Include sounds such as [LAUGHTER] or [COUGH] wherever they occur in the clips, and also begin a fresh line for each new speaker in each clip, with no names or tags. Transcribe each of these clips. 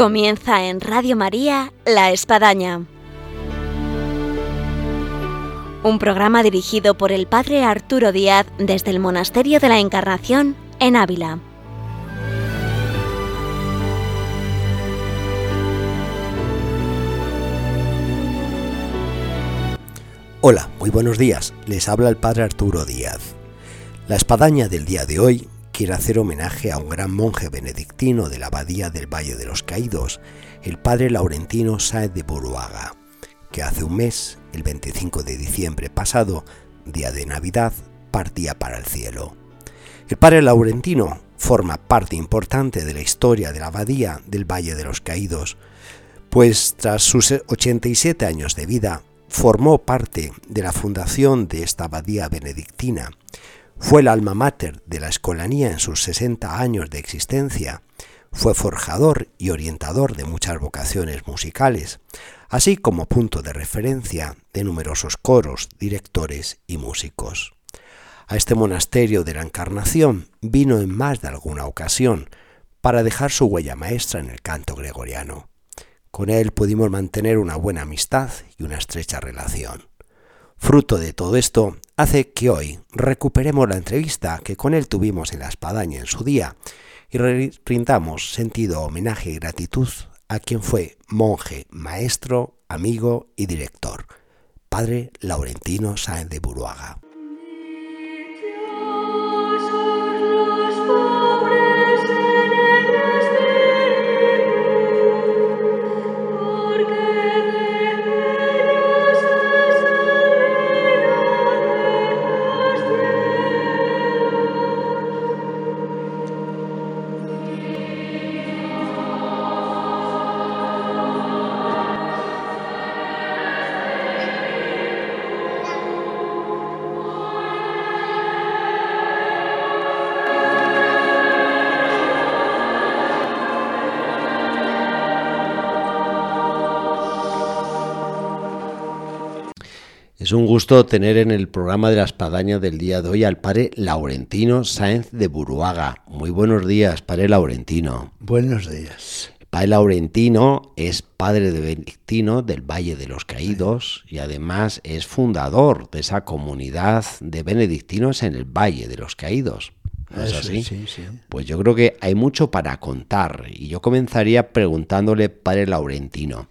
Comienza en Radio María La Espadaña. Un programa dirigido por el Padre Arturo Díaz desde el Monasterio de la Encarnación en Ávila.
Hola, muy buenos días. Les habla el Padre Arturo Díaz. La espadaña del día de hoy quiere hacer homenaje a un gran monje benedictino de la abadía del Valle de los Caídos, el padre Laurentino Sáez de Buruaga, que hace un mes, el 25 de diciembre pasado, día de Navidad, partía para el cielo. El padre Laurentino forma parte importante de la historia de la abadía del Valle de los Caídos, pues tras sus 87 años de vida, formó parte de la fundación de esta abadía benedictina, fue el alma mater de la escolanía en sus 60 años de existencia. Fue forjador y orientador de muchas vocaciones musicales, así como punto de referencia de numerosos coros, directores y músicos. A este monasterio de la Encarnación vino en más de alguna ocasión para dejar su huella maestra en el canto gregoriano. Con él pudimos mantener una buena amistad y una estrecha relación. Fruto de todo esto hace que hoy recuperemos la entrevista que con él tuvimos en la espadaña en su día y rindamos sentido homenaje y gratitud a quien fue monje, maestro, amigo y director, padre Laurentino Sáenz de Buruaga. Es un gusto tener en el programa de la espadaña del día de hoy al padre Laurentino Sáenz de Buruaga. Muy buenos días, padre Laurentino.
Buenos días.
padre Laurentino es padre de Benedictino del Valle de los Caídos y además es fundador de esa comunidad de benedictinos en el Valle de los Caídos. ¿No es así?
Sí, sí.
Pues yo creo que hay mucho para contar y yo comenzaría preguntándole, padre Laurentino,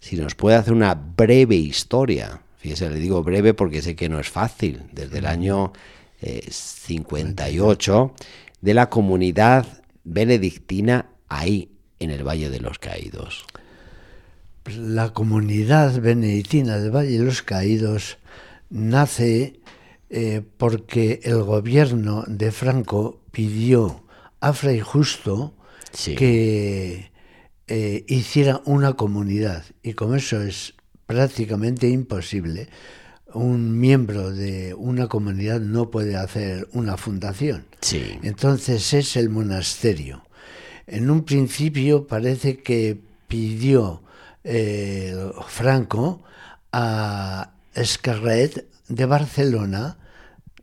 si nos puede hacer una breve historia Fíjese, le digo breve porque sé que no es fácil. Desde el año 58 eh, de la comunidad benedictina ahí, en el Valle de los Caídos.
La comunidad benedictina del Valle de los Caídos nace eh, porque el gobierno de Franco pidió a Fray Justo que eh, hiciera una comunidad. Y como eso es prácticamente imposible. Un miembro de una comunidad no puede hacer una fundación.
Sí.
Entonces es el monasterio. En un principio parece que pidió eh, Franco a Escarret de Barcelona,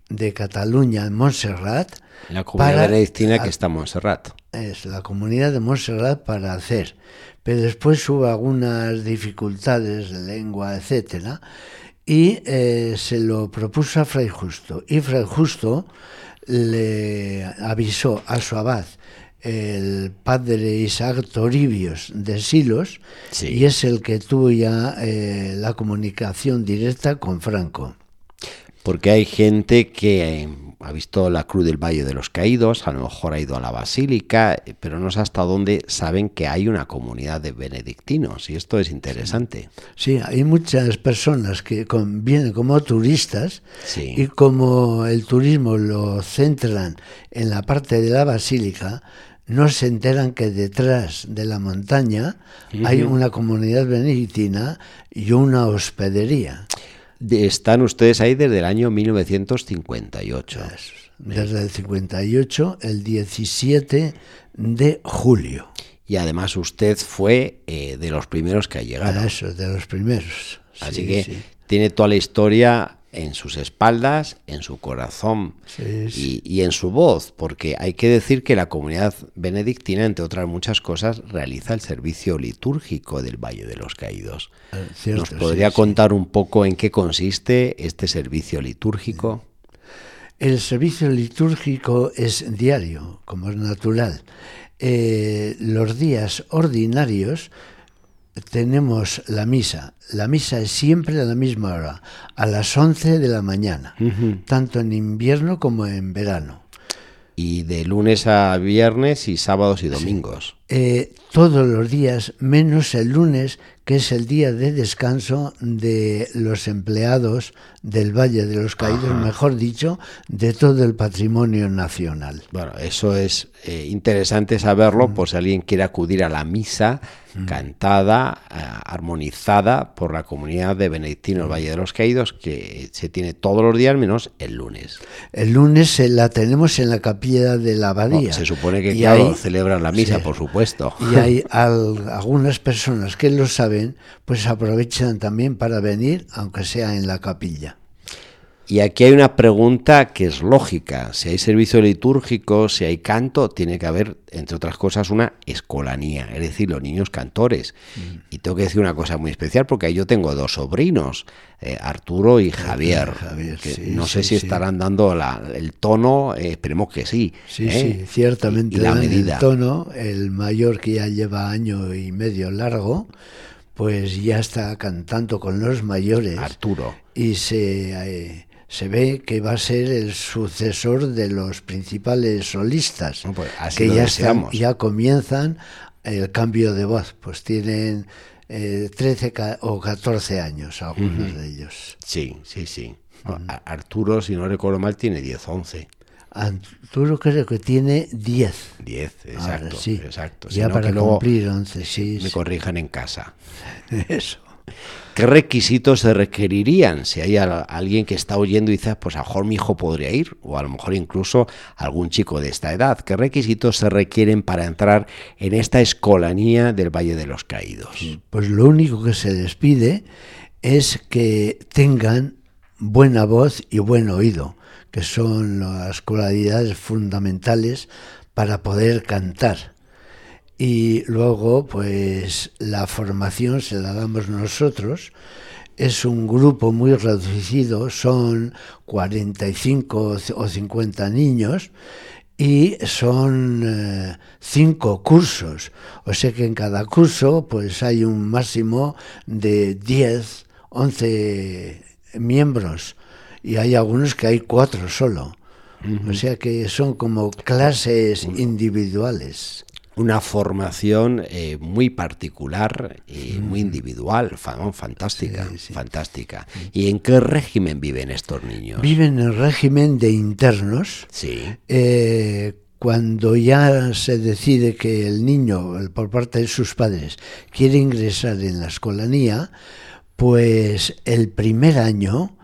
de Cataluña, en Montserrat.
La comunidad benedictina que está en Montserrat.
Es la comunidad de Montserrat para hacer pero después hubo algunas dificultades de lengua, etcétera, y eh, se lo propuso a Fray Justo. Y Fray Justo le avisó a su abad, el padre Isaac Toribios de Silos, y es el que tuvo ya eh, la comunicación directa con Franco.
Porque hay gente que ha visto la Cruz del Valle de los Caídos, a lo mejor ha ido a la Basílica, pero no sé hasta dónde saben que hay una comunidad de benedictinos y esto es interesante.
Sí, hay muchas personas que vienen como turistas y como el turismo lo centran en la parte de la Basílica, no se enteran que detrás de la montaña hay una comunidad benedictina y una hospedería
están ustedes ahí desde el año 1958.
Desde el 58, el 17 de julio.
Y además usted fue eh, de los primeros que ha llegado.
Eso, de los primeros.
Así que tiene toda la historia en sus espaldas, en su corazón y, en su voz, porque hay que decir que la comunidad benedictina, entre otras muchas cosas, realiza el servicio litúrgico del Valle de los Caídos. Ah, ¿Nos podría contar un poco en qué consiste este servicio litúrgico?
El servicio litúrgico es diario, como es natural. Eh, los días ordinarios tenemos la misa. La misa es siempre a la misma hora, a las 11 de la mañana, tanto en invierno como en verano.
Y de lunes a viernes y sábados y domingos.
Eh, todos los días, menos el lunes, que es el día de descanso de los empleados del Valle de los Caídos, mejor dicho, de todo el patrimonio nacional.
Bueno, eso es eh, interesante saberlo, por si alguien quiere acudir a la misa cantada, eh, armonizada por la comunidad de Benedictinos Valle de los Caídos, que se tiene todos los días menos el lunes.
El lunes la tenemos en la capilla de la abadía.
se supone que, claro, celebran la misa, por supuesto.
Y hay algunas personas que lo saben, pues aprovechan también para venir, aunque sea en la capilla.
Y aquí hay una pregunta que es lógica. Si hay servicio litúrgico, si hay canto, tiene que haber, entre otras cosas, una escolanía, es decir, los niños cantores. Mm. Y tengo que decir una cosa muy especial porque yo tengo dos sobrinos, eh, Arturo y Javier. no sé si estarán dando el tono, eh, esperemos que sí.
Sí, ¿eh? sí, ciertamente. la medida. El tono, el mayor que ya lleva año y medio largo, pues ya está cantando con los mayores.
Arturo.
Y se se ve que va a ser el sucesor de los principales solistas,
pues
que ya, ya comienzan el cambio de voz, pues tienen eh, 13 o 14 años algunos de ellos.
Sí, sí, sí. Arturo, si no recuerdo mal, tiene 10, 11.
Arturo creo que tiene 10.
10, exacto. sí. exacto.
Ya para cumplir 11, sí.
Me corrijan en casa. [LAUGHS]
Eso.
¿Qué requisitos se requerirían? Si hay alguien que está oyendo y dice, pues a lo mejor mi hijo podría ir, o a lo mejor incluso algún chico de esta edad. ¿Qué requisitos se requieren para entrar en esta escolanía del Valle de los Caídos?
Pues lo único que se les pide es que tengan buena voz y buen oído, que son las cualidades fundamentales para poder cantar y luego pues la formación se la damos nosotros. Es un grupo muy reducido, son 45 o 50 niños y son eh, cinco cursos. O sea que en cada curso pues hay un máximo de 10, 11 miembros y hay algunos que hay cuatro solo. O sea que son como clases individuales
una formación eh, muy particular y muy individual, fantástica, fantástica. ¿Y en qué régimen viven estos niños?
Viven en régimen de internos.
Sí.
Eh, cuando ya se decide que el niño, por parte de sus padres, quiere ingresar en la escolanía, pues el primer año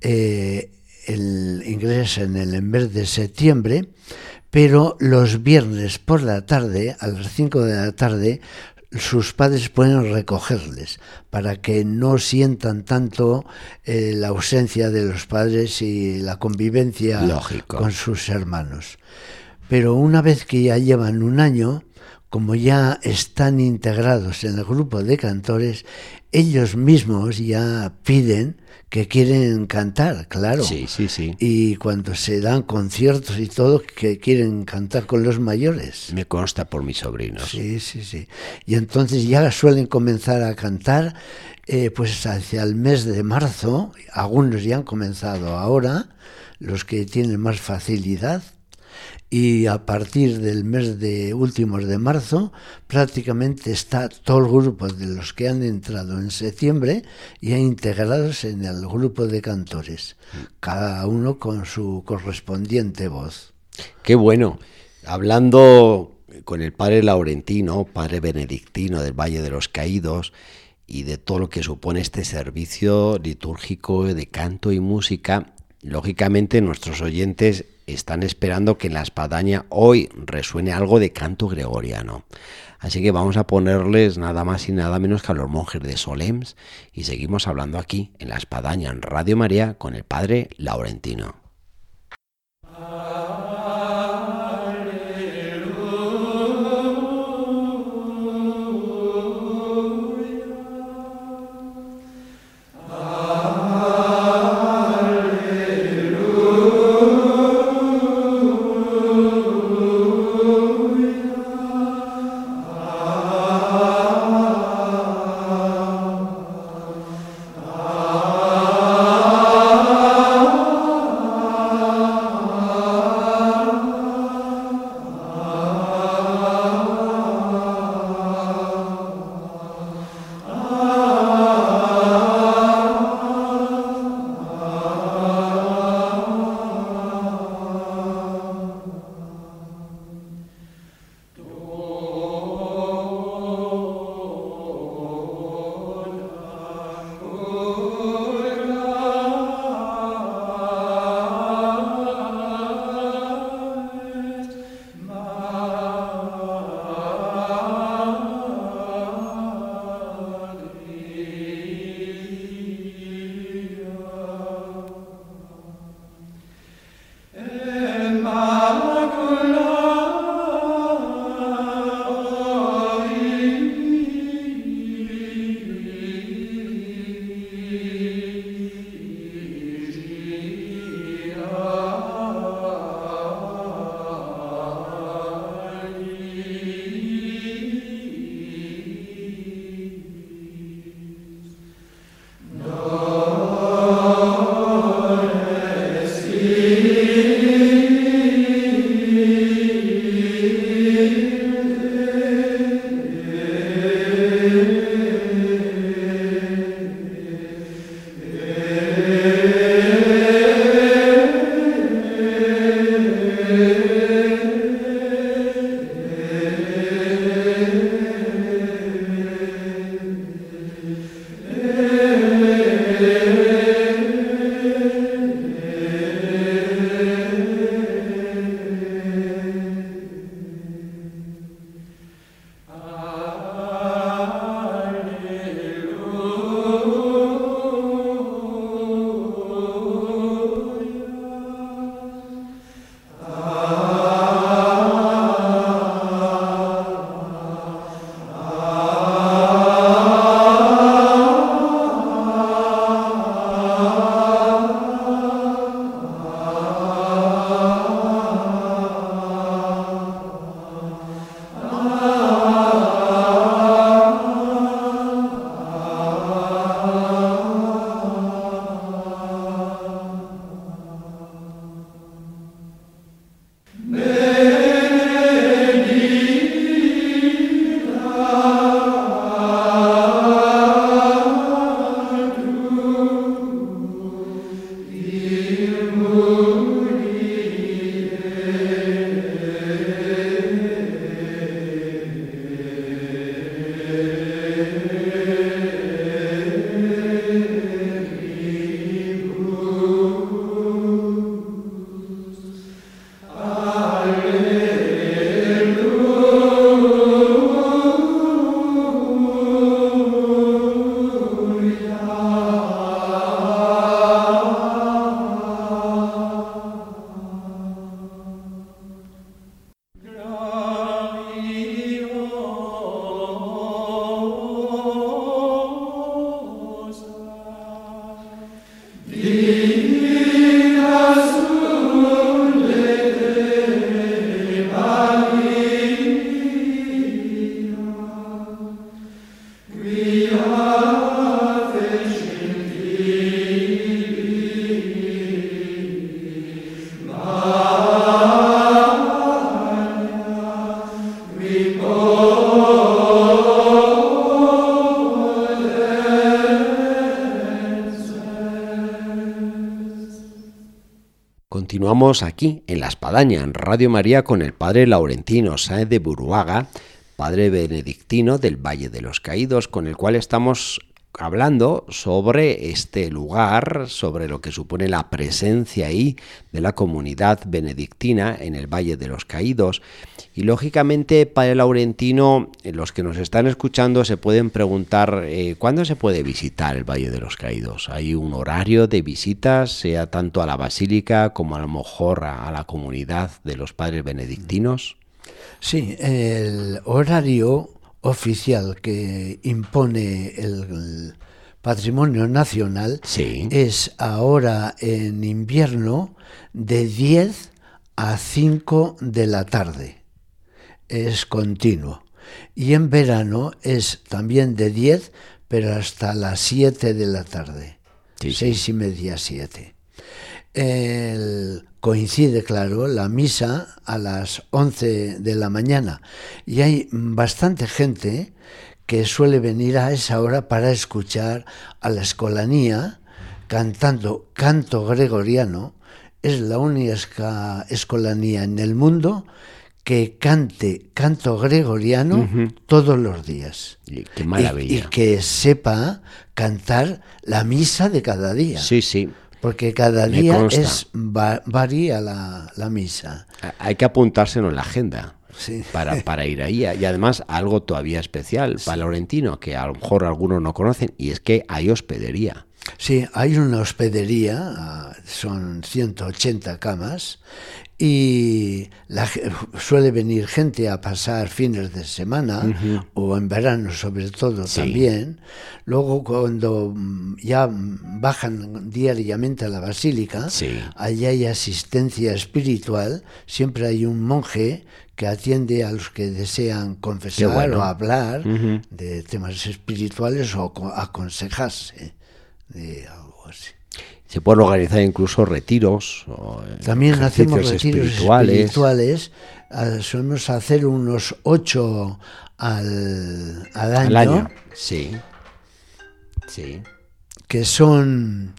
eh, el, ingresa en el mes de septiembre pero los viernes por la tarde, a las 5 de la tarde, sus padres pueden recogerles para que no sientan tanto eh, la ausencia de los padres y la convivencia con sus hermanos. Pero una vez que ya llevan un año, como ya están integrados en el grupo de cantores, ellos mismos ya piden que quieren cantar, claro.
Sí, sí, sí.
Y cuando se dan conciertos y todo, que quieren cantar con los mayores.
Me consta por mis sobrinos.
Sí, sí, sí. Y entonces ya suelen comenzar a cantar, eh, pues hacia el mes de marzo, algunos ya han comenzado ahora, los que tienen más facilidad, y a partir del mes de últimos de marzo prácticamente está todo el grupo de los que han entrado en septiembre ya integrados en el grupo de cantores, cada uno con su correspondiente voz.
Qué bueno. Hablando con el padre Laurentino, padre benedictino del Valle de los Caídos, y de todo lo que supone este servicio litúrgico de canto y música, lógicamente nuestros oyentes están esperando que en la espadaña hoy resuene algo de canto gregoriano. Así que vamos a ponerles nada más y nada menos que a los monjes de Solems y seguimos hablando aquí en la espadaña en Radio María con el padre Laurentino. Continuamos aquí en La Espadaña, en Radio María, con el padre Laurentino Sáez de Buruaga, padre benedictino del Valle de los Caídos, con el cual estamos hablando sobre este lugar, sobre lo que supone la presencia ahí de la comunidad benedictina en el Valle de los Caídos. Y lógicamente, Padre Laurentino, eh, los que nos están escuchando se pueden preguntar eh, cuándo se puede visitar el Valle de los Caídos. ¿Hay un horario de visitas, sea tanto a la basílica como a lo mejor a, a la comunidad de los padres benedictinos?
Sí, el horario oficial que impone el patrimonio nacional es ahora en invierno de 10 a 5 de la tarde. Es continuo. Y en verano es también de 10, pero hasta las 7 de la tarde. Seis y media, 7. coincide, claro, la misa a las 11 de la mañana y hay bastante gente que suele venir a esa hora para escuchar a la escolanía cantando canto gregoriano. Es la única escolanía en el mundo que cante canto gregoriano todos los días.
Y, qué maravilla.
Y, que sepa cantar la misa de cada día.
Sí, sí.
Porque cada día es varía la, la, misa.
Hay que apuntárselo en la agenda para, [LAUGHS] para ir ahí. Y además algo todavía especial para Laurentino, que a lo mejor algunos no conocen, y es que hay hospedería.
Sí, hay una hospedería, ah, son 180 camas, y la, suele venir gente a pasar fines de semana o en verano sobre todo también. Luego cuando mm, ya bajan diariamente a la basílica, allí hay asistencia espiritual, siempre hay un monje que atiende a los que desean confesar o hablar de temas espirituales o aconsejarse de algo así.
Se pueden organizar incluso retiros. O
eh, También hacemos retiros espirituales. Ah, solemos hacer unos ocho al, año.
Sí. Sí.
Que son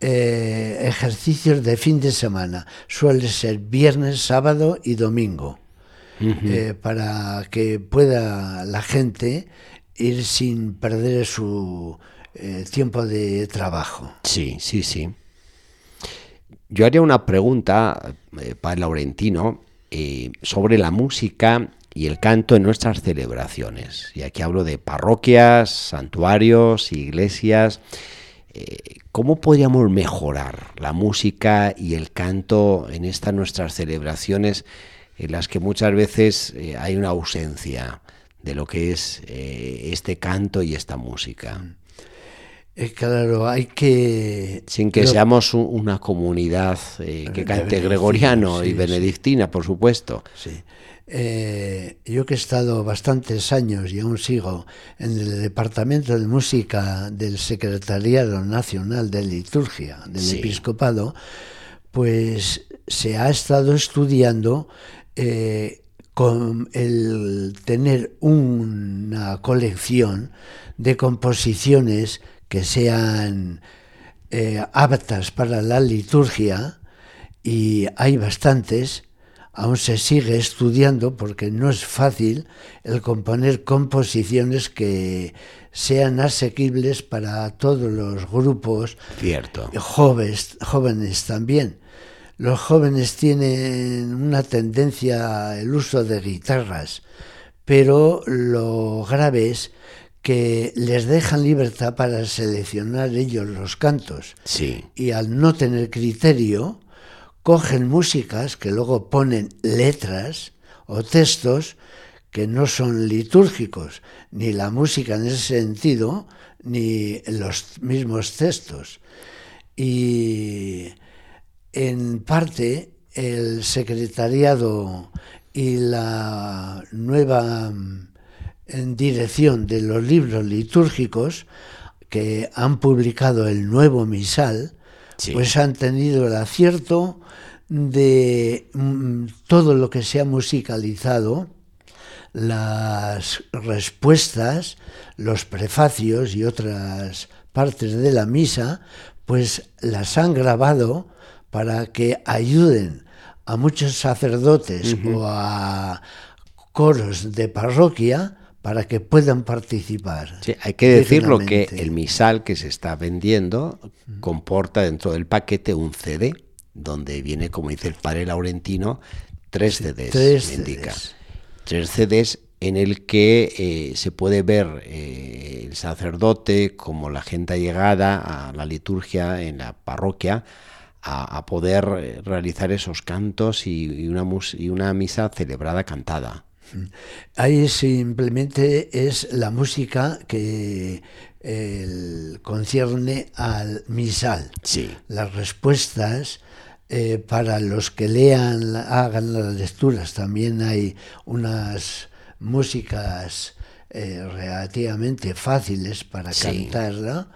eh, ejercicios de fin de semana. Suele ser viernes, sábado y domingo. Eh, para que pueda la gente ir sin perder su eh, tiempo de trabajo.
Sí, sí, sí. Yo haría una pregunta, eh, para Laurentino, sobre la música y el canto en nuestras celebraciones. Y aquí hablo de parroquias, santuarios, iglesias. ¿Cómo podríamos mejorar la música y el canto en estas nuestras celebraciones en las que muchas veces eh, hay una ausencia de lo que es eh, este canto y esta música.
Eh, claro, hay que...
Sin que seamos una comunidad que cante gregoriano y benedictina, por supuesto.
Sí. yo que he estado bastantes años y aún sigo en el Departamento de Música del Secretariado Nacional de Liturgia del Episcopado, pues se ha estado estudiando eh, con el tener una colección de composiciones que sean eh, aptas para la liturgia, y hay bastantes, aún se sigue estudiando porque no es fácil el componer composiciones que sean asequibles para todos los grupos
Cierto.
jóvenes, jóvenes también. Los jóvenes tienen una tendencia al uso de guitarras, pero lo grave es que les dejan libertad para seleccionar ellos los cantos.
Sí.
Y al no tener criterio, cogen músicas que luego ponen letras o textos que no son litúrgicos, ni la música en ese sentido, ni los mismos textos. Y en parte el secretariado y la nueva mm, dirección de los libros litúrgicos que han publicado el nuevo misal, pues han tenido el acierto de mm, todo lo que se ha musicalizado, las respuestas, los prefacios y otras partes de la misa, pues las han grabado para que ayuden a muchos sacerdotes o a coros de parroquia para que puedan participar.
Sí, hay que decirlo que el misal que se está vendiendo comporta dentro del paquete un CD donde viene, como dice el padre Laurentino, tres CDs.
Tres indica.
Tres CDs en el que eh, se puede ver eh, el sacerdote como la gente llegada a la liturgia en la parroquia a, poder eh, realizar esos cantos y, una y una misa celebrada cantada.
Ahí simplemente es la música que concierne al misal.
Sí.
Las respuestas eh, para los que lean, hagan las lecturas, también hay unas músicas eh, relativamente fáciles para cantarla.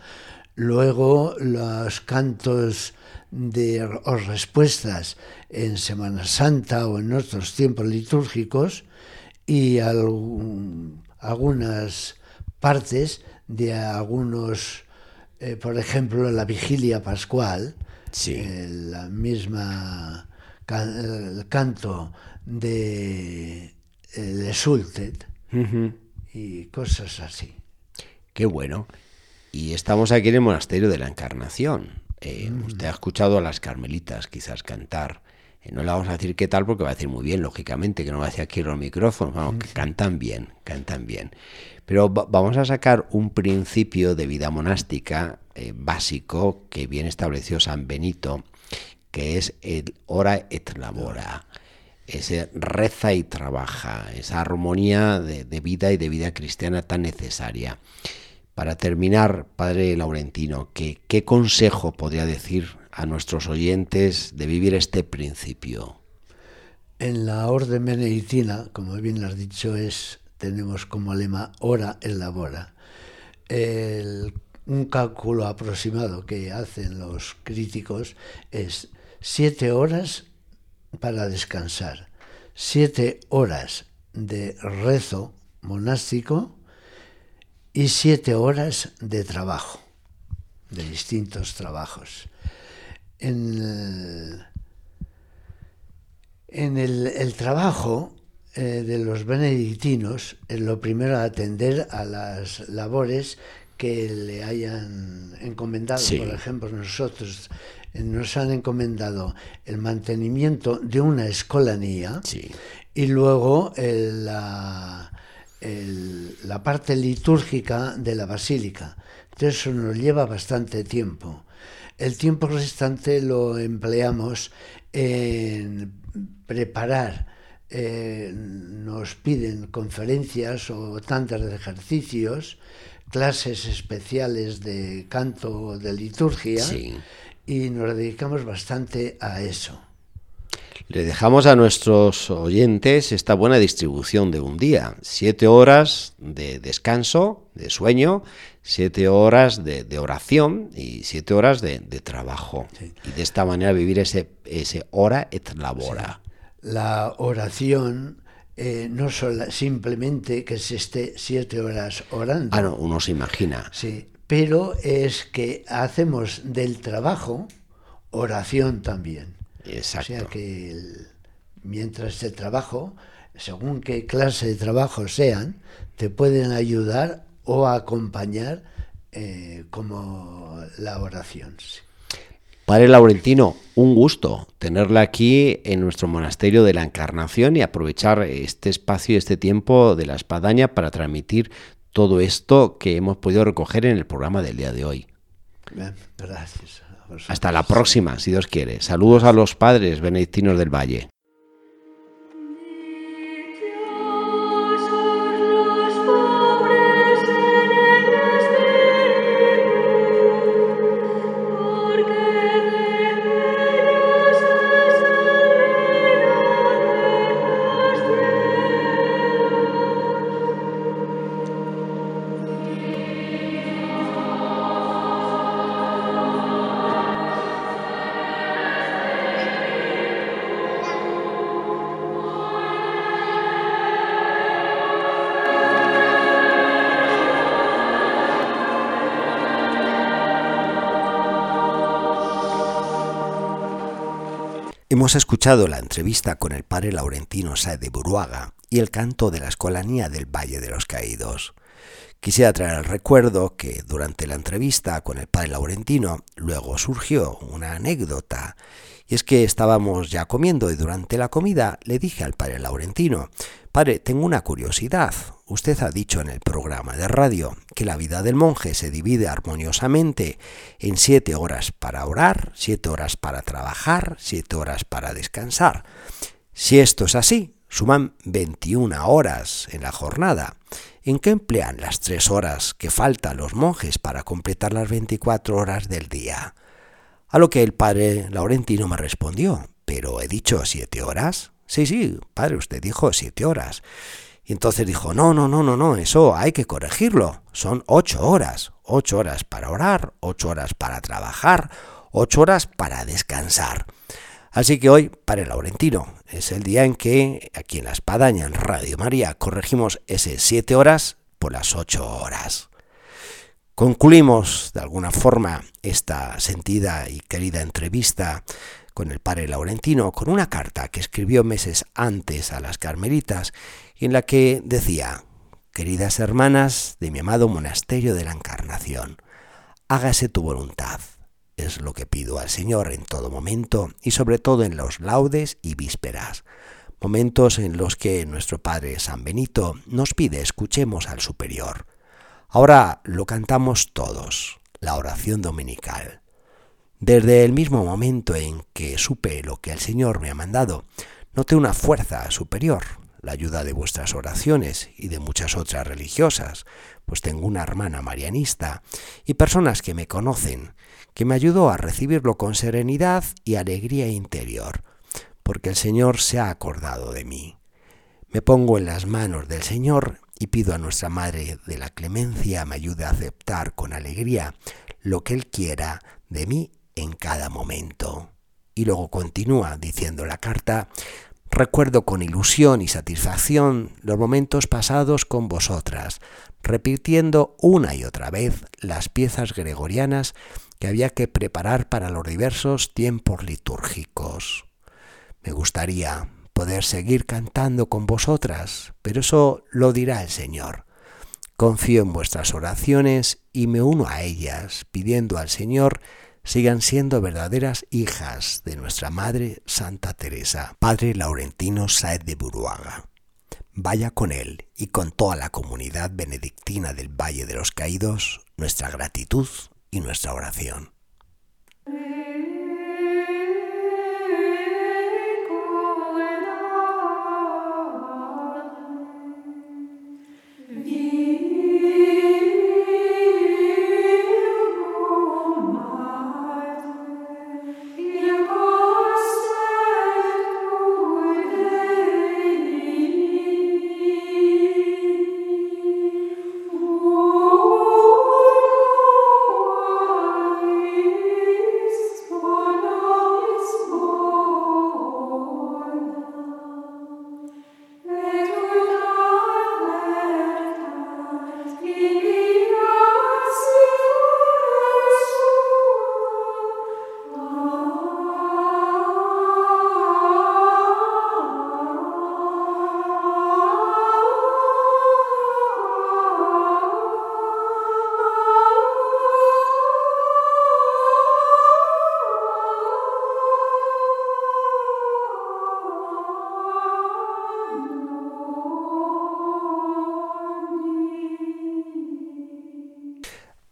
Luego los cantos de o respuestas en Semana Santa o en otros tiempos litúrgicos y algunas partes de algunos, eh, por ejemplo, la vigilia pascual,
sí.
la misma el canto de el Exulted y cosas así.
Qué bueno. Y estamos aquí en el monasterio de la Encarnación. Eh, mm. Usted ha escuchado a las carmelitas quizás cantar. Eh, no le vamos a decir qué tal porque va a decir muy bien, lógicamente, que no va a decir aquí los micrófonos. Vamos, que cantan bien, cantan bien. Pero vamos a sacar un principio de vida monástica eh, básico que bien estableció San Benito, que es el ora et labora, ese reza y trabaja, esa armonía de, vida y de vida cristiana tan necesaria. Para terminar, Padre Laurentino, ¿qué, ¿qué consejo podría decir a nuestros oyentes de vivir este principio?
En la orden benedictina, como bien has dicho, es, tenemos como lema ora et labora. El un cálculo aproximado que hacen los críticos es siete horas para descansar, siete horas de rezo monástico y siete horas de trabajo, de distintos trabajos. En el, trabajo eh, de los benedictinos, es lo primero atender a las labores que le hayan encomendado, por ejemplo, nosotros eh, nos han encomendado el mantenimiento de una escolanía y luego la, la parte litúrgica de la basílica. Entonces eso nos lleva bastante tiempo. El tiempo restante lo empleamos en preparar eh, nos piden conferencias o tantas de ejercicios clases especiales de canto de liturgia y nos dedicamos bastante a eso.
Le dejamos a nuestros oyentes esta buena distribución de un día. Siete horas de descanso, de sueño, siete horas de, oración y siete horas de, trabajo. Y de esta manera vivir ese, ese hora et labora.
La oración eh, no solo, simplemente que se esté siete horas orando.
Ah, no, uno se imagina.
Sí, pero es que hacemos del trabajo oración también.
Exacto.
O sea que mientras el trabajo, según qué clase de trabajo sean, te pueden ayudar o acompañar eh, como la oración.
Padre Laurentino, un gusto tenerla aquí en nuestro monasterio de la Encarnación y aprovechar este espacio y este tiempo de la espadaña para transmitir todo esto que hemos podido recoger en el programa del día de hoy.
gracias.
Hasta la próxima, si Dios quiere. Saludos a los padres benedictinos del Valle.
Escuchado la entrevista con el padre Laurentino Sae de Buruaga
y el canto de la escolanía del Valle de los Caídos. Quisiera traer el recuerdo que durante la entrevista con el padre Laurentino luego surgió una anécdota y es que estábamos ya comiendo y durante la comida le dije al padre Laurentino, Padre, tengo una curiosidad. Usted ha dicho en el programa de radio que la vida del monje se divide armoniosamente en siete horas para orar, siete horas para trabajar, siete horas para descansar. Si esto es así, suman 21 horas en la jornada. ¿En qué emplean las tres horas que faltan los monjes para completar las 24 horas del día? A lo que el padre Laurentino me respondió, ¿pero he dicho siete horas? Sí, sí, padre, usted dijo siete horas. Y entonces dijo, no, no, no, no, no, eso hay que corregirlo. Son ocho horas. Ocho horas para orar, ocho horas para trabajar, ocho horas para descansar. Así que hoy, padre Laurentino, es el día en que aquí en La Espadaña, en Radio María, corregimos ese siete horas por las ocho horas. Concluimos de alguna forma esta sentida y querida entrevista con el padre Laurentino con una carta que escribió meses antes a las carmelitas y en la que decía, queridas hermanas de mi amado monasterio de la Encarnación, hágase tu voluntad. Es lo que pido al Señor en todo momento y sobre todo en los laudes y vísperas, momentos en los que nuestro Padre San Benito nos pide escuchemos al Superior Ahora lo cantamos todos, la oración dominical. Desde el mismo momento en que supe lo que el Señor me ha mandado, noté una fuerza superior, la ayuda de vuestras oraciones y de muchas otras religiosas, pues tengo una hermana marianista y personas que me conocen, que me ayudó a recibirlo con serenidad y alegría interior, porque el Señor se ha acordado de mí. Me pongo en las manos del Señor y pido a nuestra Madre de la Clemencia me ayude a aceptar con alegría lo que Él quiera de mí en cada momento. Y luego continúa diciendo la carta, recuerdo con ilusión y satisfacción los momentos pasados con vosotras, repitiendo una y otra vez las piezas gregorianas que había que preparar para los diversos tiempos litúrgicos. Me gustaría poder seguir cantando con vosotras, pero eso lo dirá el Señor. Confío en vuestras oraciones y me uno a ellas, pidiendo al Señor sigan siendo verdaderas hijas de nuestra Madre Santa Teresa. Padre Laurentino Saez de Buruaga. Vaya con él y con toda la comunidad benedictina del Valle de los Caídos nuestra gratitud y nuestra oración.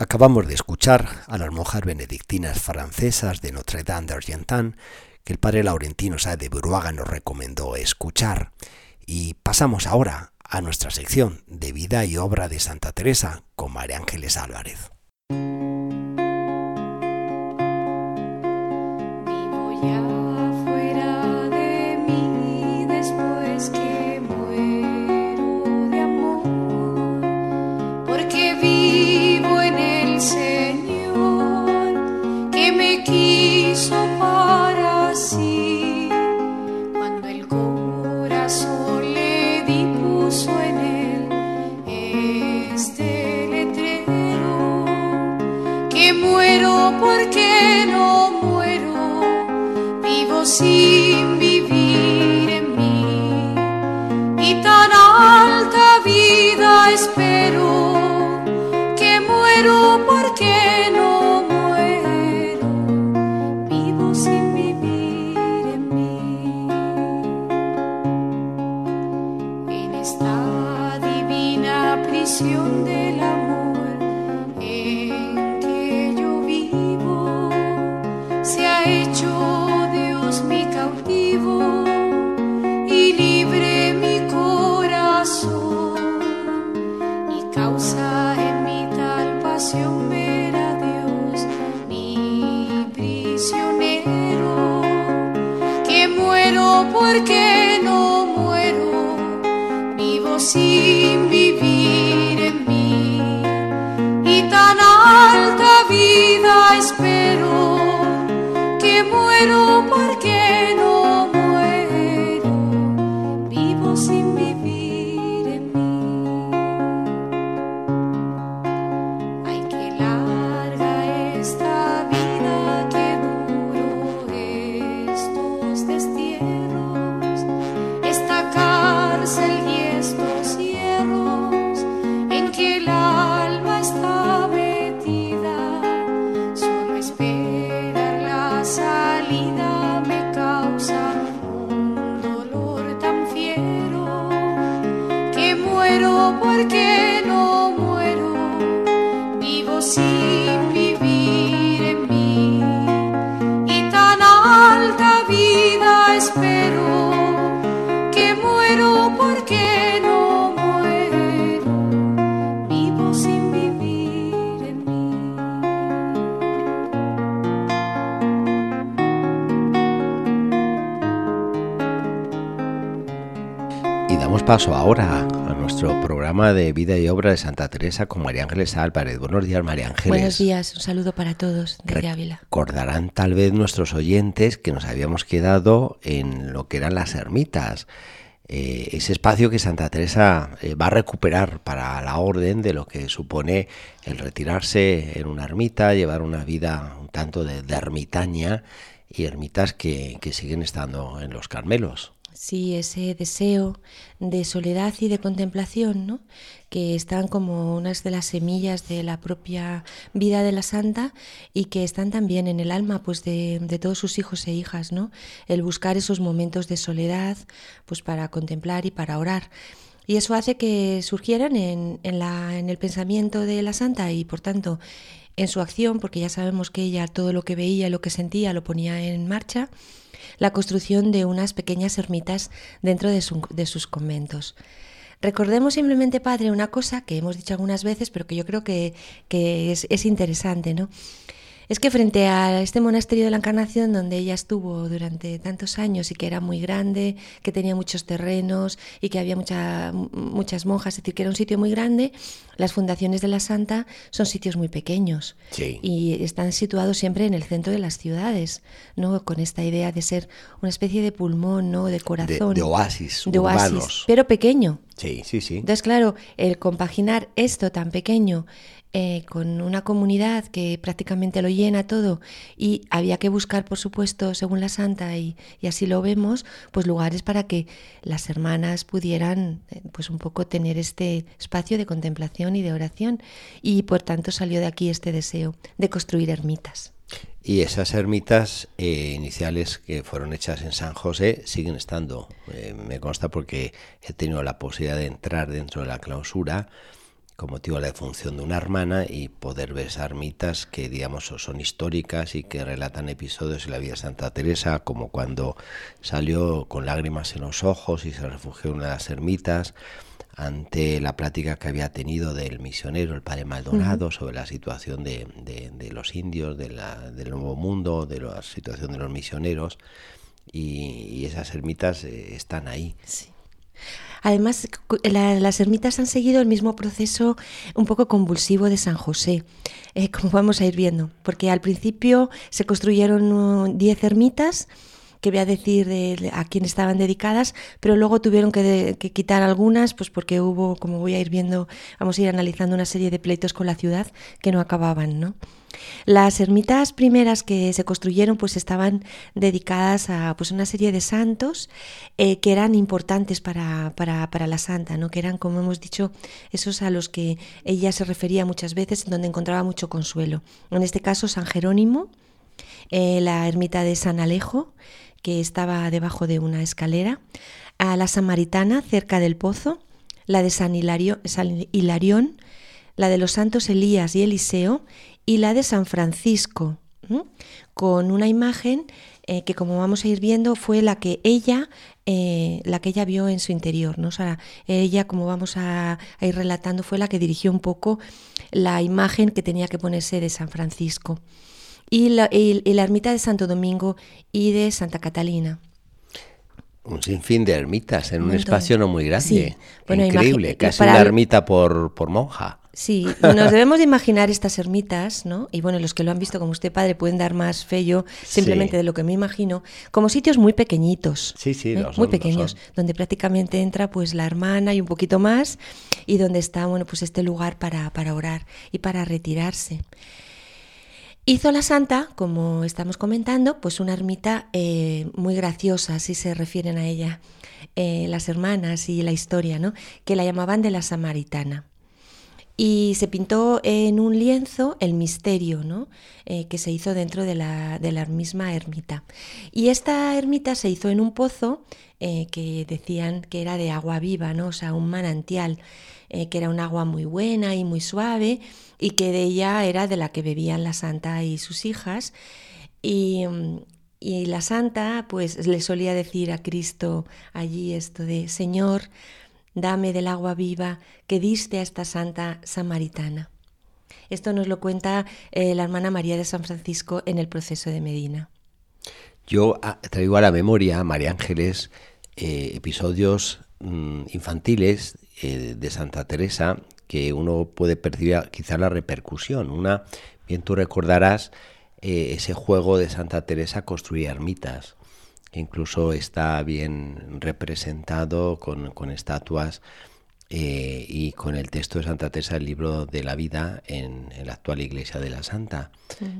Acabamos de escuchar a las monjas benedictinas francesas de Notre Dame de Argentan que el padre Laurentino Sá de Buruaga nos recomendó escuchar. Y pasamos ahora a nuestra sección de vida y obra de Santa Teresa con María Ángeles Álvarez. Paso ahora a nuestro programa de vida y obra de Santa Teresa con María Ángeles Álvarez. Buenos días, María Ángeles.
Buenos días, un saludo para todos desde Ávila.
Recordarán tal vez nuestros oyentes que nos habíamos quedado en lo que eran las ermitas. Eh, ese espacio que Santa Teresa eh, va a recuperar para la orden de lo que supone el retirarse en una ermita, llevar una vida un tanto de, ermitaña y ermitas que siguen estando en los Carmelos.
Sí, ese deseo de soledad y de contemplación, ¿no? que están como unas de las semillas de la propia vida de la santa y que están también en el alma pues de, todos sus hijos e hijas, ¿no? El buscar esos momentos de soledad pues para contemplar y para orar. Y eso hace que surgieran en, en, la, en el pensamiento de la santa y por tanto en su acción, porque ya sabemos que ella todo lo que veía y lo que sentía lo ponía en marcha la construcción de unas pequeñas ermitas dentro de, sus conventos. Recordemos simplemente, Padre, una cosa que hemos dicho algunas veces, pero que yo creo que, es, interesante, ¿no? Es que frente a este monasterio de la Encarnación, donde ella estuvo durante tantos años y que era muy grande, que tenía muchos terrenos y que había muchas monjas, es decir, que era un sitio muy grande, las fundaciones de la Santa son sitios muy pequeños y están situados siempre en el centro de las ciudades, ¿no? con esta idea de ser una especie de pulmón, ¿no? de corazón.
De, oasis, de oasis,
pero pequeño.
Sí, sí, sí.
Entonces, claro, el compaginar esto tan pequeño eh, con una comunidad que prácticamente lo llena todo y había que buscar, por supuesto, según la santa, y, así lo vemos, pues lugares para que las hermanas pudieran eh, pues un poco tener este espacio de contemplación y de oración y por tanto salió de aquí este deseo de construir ermitas.
Y esas ermitas eh, iniciales que fueron hechas en San José siguen estando, me consta porque he tenido la posibilidad de entrar dentro de la clausura como motivo de la defunción de una hermana y poder ver esas ermitas que digamos son históricas y que relatan episodios de la vida de Santa Teresa, como cuando salió con lágrimas en los ojos y se refugió en una de las ermitas ante la plática que había tenido del misionero, el padre Maldonado, sobre la situación de, los indios, de la, del Nuevo Mundo, de la situación de los misioneros, y, esas ermitas eh, están ahí.
Además, las ermitas han seguido el mismo proceso un poco convulsivo de San José, eh, como vamos a ir viendo, porque al principio se construyeron 10 ermitas, que voy a decir a quién estaban dedicadas, pero luego tuvieron que, que, quitar algunas, pues porque hubo, como voy a ir viendo, vamos a ir analizando una serie de pleitos con la ciudad que no acababan, ¿no? Las ermitas primeras que se construyeron pues estaban dedicadas a pues una serie de santos eh, que eran importantes para, para, la santa, ¿no? que eran, como hemos dicho, esos a los que ella se refería muchas veces, donde encontraba mucho consuelo. En este caso, San Jerónimo, eh, la ermita de San Alejo, que estaba debajo de una escalera, a la Samaritana, cerca del pozo, la de San, San Hilarión, la de los santos Elías y Eliseo y la de San Francisco, con una imagen eh, que como vamos a ir viendo fue la que ella eh, la que ella vio en su interior no o sea, ella como vamos a, ir relatando fue la que dirigió un poco la imagen que tenía que ponerse de San Francisco. Y la, la ermita de Santo Domingo y de Santa Catalina.
Un sinfín de ermitas en un, espacio no muy grande. Increíble, casi una ermita por, por monja.
Sí, nos debemos de imaginar estas ermitas, ¿no? Y bueno, los que lo han visto como usted padre pueden dar más fe yo simplemente de lo que me imagino, como sitios muy pequeñitos.
Sí, sí,
¿eh? muy pequeños, donde prácticamente entra pues la hermana y un poquito más y donde está, bueno, pues este lugar para, para orar y para retirarse. Hizo la santa, como estamos comentando, pues una ermita eh, muy graciosa, si se refieren a ella eh, las hermanas y la historia, ¿no? que la llamaban de la Samaritana y se pintó en un lienzo el misterio ¿no? Eh, que se hizo dentro de la, de la, misma ermita. Y esta ermita se hizo en un pozo eh, que decían que era de agua viva, ¿no? o sea, un manantial, eh, que era un agua muy buena y muy suave y que de ella era de la que bebían la santa y sus hijas. Y, y la santa pues le solía decir a Cristo allí esto de, Señor, dame del agua viva que diste a esta santa samaritana. Esto nos lo cuenta eh, la hermana María de San Francisco en el proceso de Medina.
Yo ah, traigo a la memoria, María Ángeles, eh, episodios mm, infantiles eh, de Santa Teresa que uno puede percibir quizá la repercusión. Una, bien tú recordarás ese juego de Santa Teresa construir ermitas incluso está bien representado con, estatuas eh, y con el texto de Santa Teresa, el libro de la vida en, la actual iglesia de la Santa.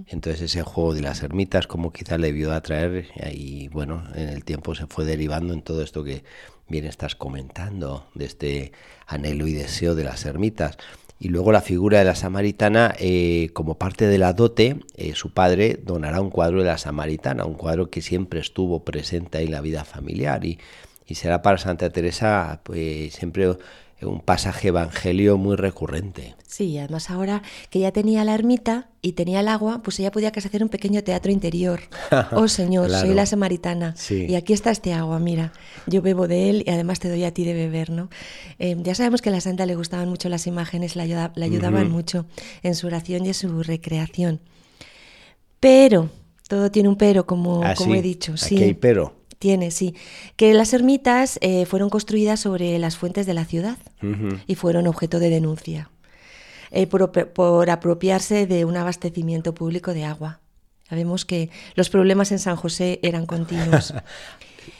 Entonces ese juego de las ermitas como quizá le vio atraer y bueno, en el tiempo se fue derivando en todo esto que bien estás comentando, de este anhelo y deseo de las ermitas. Y luego la figura de la samaritana, eh, como parte de la dote, eh, su padre donará un cuadro de la samaritana, un cuadro que siempre estuvo presente en la vida familiar y, y será para Santa Teresa pues, siempre un pasaje evangelio muy recurrente.
Sí, además ahora que ya tenía la ermita y tenía el agua, pues ella podía casi hacer un pequeño teatro interior. [LAUGHS] Oh Señor, soy la samaritana y aquí está este agua, mira, yo bebo de él y además te doy a ti de beber, ¿no? Eh, ya sabemos que a la santa le gustaban mucho las imágenes, le, ayudaban mucho en su oración y en su recreación. Pero, todo tiene un pero, como, ah, como he dicho.
Aquí sí. hay pero.
Tiene, sí. Que las ermitas eh, fueron construidas sobre las fuentes de la ciudad y fueron objeto de denuncia eh, por, por, apropiarse de un abastecimiento público de agua. Sabemos que los problemas en San José eran continuos.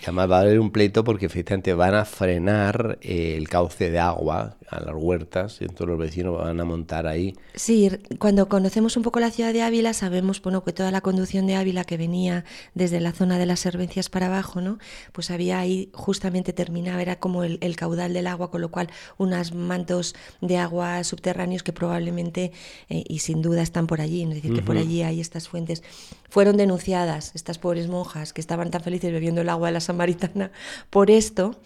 Y además va a haber un pleito porque efectivamente van a frenar eh, el cauce de agua a las huertas y entonces los vecinos van a montar ahí.
Sí, cuando conocemos un poco la ciudad de Ávila sabemos bueno, que toda la conducción de Ávila que venía desde la zona de las servencias para abajo, ¿no? pues había ahí justamente terminaba, era como el, caudal del agua, con lo cual unos mantos de agua subterráneos que probablemente eh, y sin duda están por allí, es decir, que por allí hay estas fuentes. Fueron denunciadas estas pobres monjas que estaban tan felices bebiendo el agua de la samaritana por esto.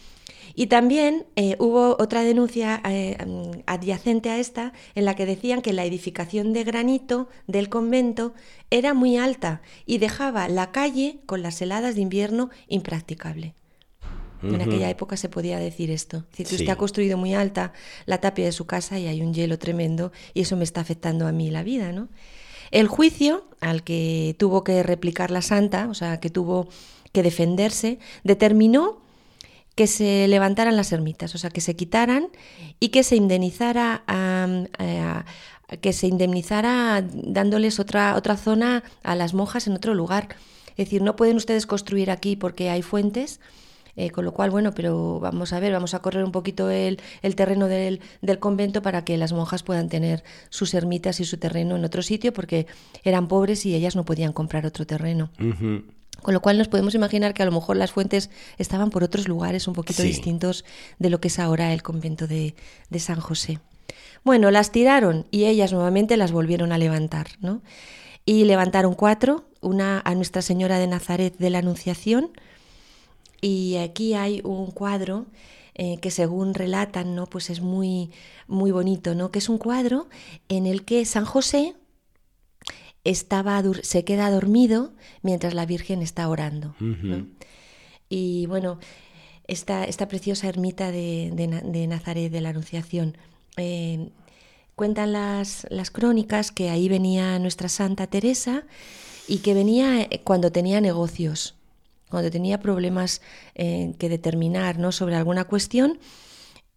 Y también eh, hubo otra denuncia eh, adyacente a esta en la que decían que la edificación de granito del convento era muy alta y dejaba la calle con las heladas de invierno impracticable. En aquella época se podía decir esto. Si usted ha construido muy alta la tapia de su casa y hay un hielo tremendo y eso me está afectando a mí la vida, ¿no? El juicio al que tuvo que replicar la santa, o sea, que tuvo que defenderse, determinó que se levantaran las ermitas, o sea, que se quitaran y que se indemnizara que se indemnizara dándoles otra, otra zona a las monjas en otro lugar. Es decir, no pueden ustedes construir aquí porque hay fuentes, eh, con lo cual, bueno, pero vamos a ver, vamos a correr un poquito el, terreno del, convento para que las monjas puedan tener sus ermitas y su terreno en otro sitio, porque eran pobres y ellas no podían comprar otro terreno. Con lo cual nos podemos imaginar que a lo mejor las fuentes estaban por otros lugares un poquito distintos de lo que es ahora el convento de, San José. Bueno, las tiraron y ellas nuevamente las volvieron a levantar, ¿no? Y levantaron cuatro, una a Nuestra Señora de Nazaret de la Anunciación, y aquí hay un cuadro eh, que según relatan, ¿no? Pues es muy, muy bonito, ¿no? Que es un cuadro en el que San José estaba, se queda dormido mientras la Virgen está orando. Y bueno, esta, esta preciosa ermita de, Nazaret de la Anunciación. Eh, cuentan las, las crónicas que ahí venía nuestra Santa Teresa y que venía eh, cuando tenía negocios, cuando tenía problemas eh, que determinar ¿no? sobre alguna cuestión.